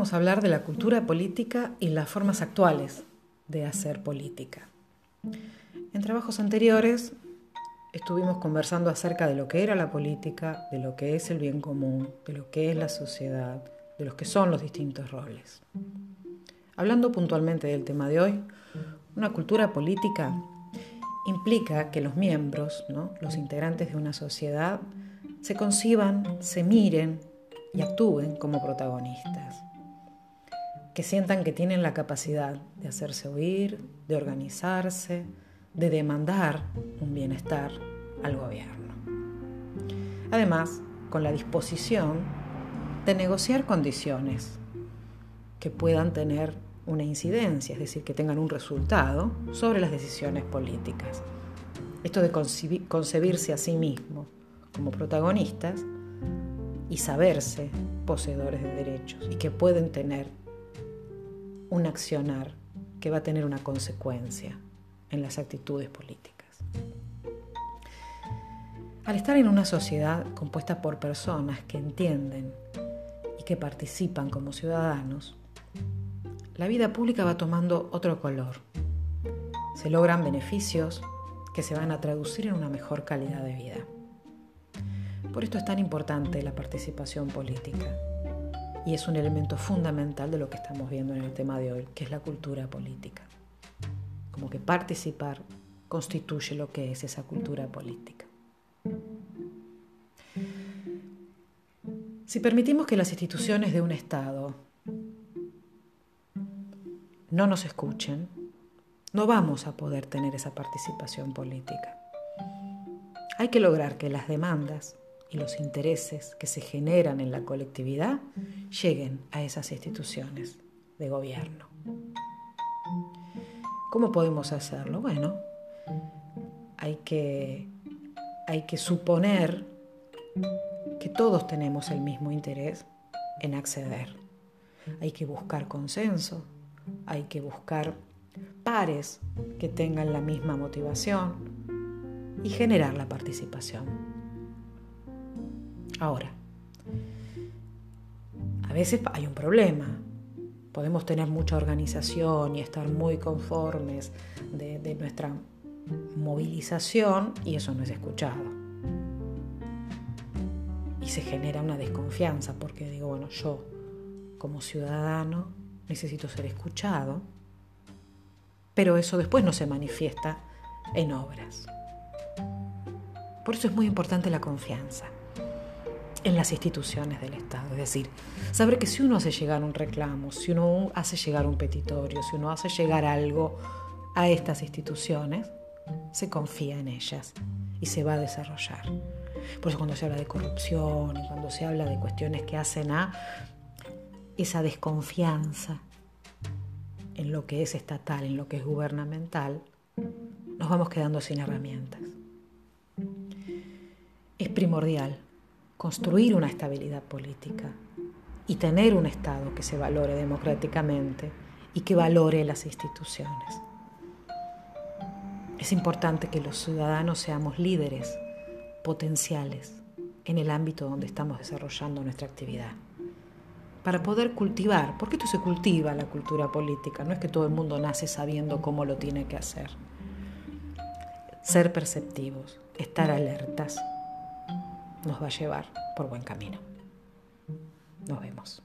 vamos a hablar de la cultura política y las formas actuales de hacer política. En trabajos anteriores estuvimos conversando acerca de lo que era la política, de lo que es el bien común, de lo que es la sociedad, de los que son los distintos roles. Hablando puntualmente del tema de hoy, una cultura política implica que los miembros, los integrantes de una sociedad, se conciban, se miren y actúen como protagonistas. Que sientan que tienen la capacidad de hacerse oír, de organizarse, de demandar un bienestar al gobierno. Además, con la disposición de negociar condiciones que puedan tener una incidencia, es decir, que tengan un resultado sobre las decisiones políticas. Esto de concebirse a sí mismo como protagonistas y saberse poseedores de derechos y que pueden tener un accionar que va a tener una consecuencia en las actitudes políticas. Al estar en una sociedad compuesta por personas que entienden y que participan como ciudadanos, la vida pública va tomando otro color. Se logran beneficios que se van a traducir en una mejor calidad de vida. Por esto es tan importante la participación política y es un elemento fundamental de lo que estamos viendo en el tema de hoy, que es la cultura política. Como que participar constituye lo que es esa cultura política. Si permitimos que las instituciones de un Estado no nos escuchen, no vamos a poder tener esa participación política. Hay que lograr que las demandas y los intereses que se generan en la colectividad lleguen a esas instituciones de gobierno. ¿Cómo podemos hacerlo? Bueno, hay que, hay que suponer que todos tenemos el mismo interés en acceder. Hay que buscar consenso, hay que buscar pares que tengan la misma motivación y generar la participación. Ahora, a veces hay un problema. Podemos tener mucha organización y estar muy conformes de, nuestra movilización y eso no es escuchado. Y se genera una desconfianza porque digo, bueno, yo como ciudadano necesito ser escuchado, pero eso después no se manifiesta en obras. Por eso es muy importante la confianza en las instituciones del Estado, es decir, saber que si uno hace llegar un reclamo, si uno hace llegar un petitorio, si uno hace llegar algo a estas instituciones, se confía en ellas y se va a desarrollar. Por eso cuando se habla de corrupción y cuando se habla de cuestiones que hacen a esa desconfianza en lo que es estatal, en lo que es gubernamental, nos vamos quedando sin herramientas. Es primordial construir una estabilidad política y tener un Estado que se valore democráticamente y que valore las instituciones. Es importante que los ciudadanos seamos líderes potenciales en el ámbito donde estamos desarrollando nuestra actividad para poder cultivar, porque esto se cultiva la cultura política, no es que todo el mundo nace sabiendo cómo lo tiene que hacer. Ser perceptivos, estar alertas, nos va a llevar por buen camino. Nos vemos.